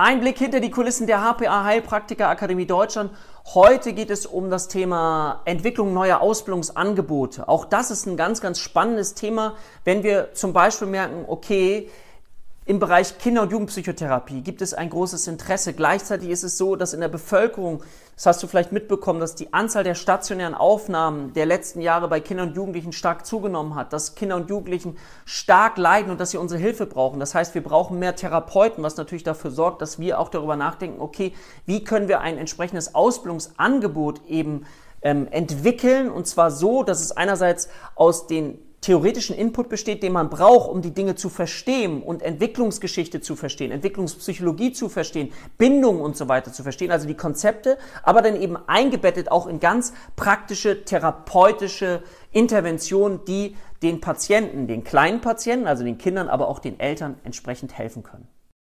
Ein Blick hinter die Kulissen der HPA Heilpraktiker Akademie Deutschland. Heute geht es um das Thema Entwicklung neuer Ausbildungsangebote. Auch das ist ein ganz, ganz spannendes Thema, wenn wir zum Beispiel merken, okay, im Bereich Kinder- und Jugendpsychotherapie gibt es ein großes Interesse. Gleichzeitig ist es so, dass in der Bevölkerung, das hast du vielleicht mitbekommen, dass die Anzahl der stationären Aufnahmen der letzten Jahre bei Kindern und Jugendlichen stark zugenommen hat, dass Kinder und Jugendlichen stark leiden und dass sie unsere Hilfe brauchen. Das heißt, wir brauchen mehr Therapeuten, was natürlich dafür sorgt, dass wir auch darüber nachdenken, okay, wie können wir ein entsprechendes Ausbildungsangebot eben ähm, entwickeln und zwar so, dass es einerseits aus den theoretischen Input besteht, den man braucht, um die Dinge zu verstehen und Entwicklungsgeschichte zu verstehen, Entwicklungspsychologie zu verstehen, Bindung und so weiter zu verstehen, also die Konzepte, aber dann eben eingebettet auch in ganz praktische therapeutische Interventionen, die den Patienten, den kleinen Patienten, also den Kindern, aber auch den Eltern entsprechend helfen können.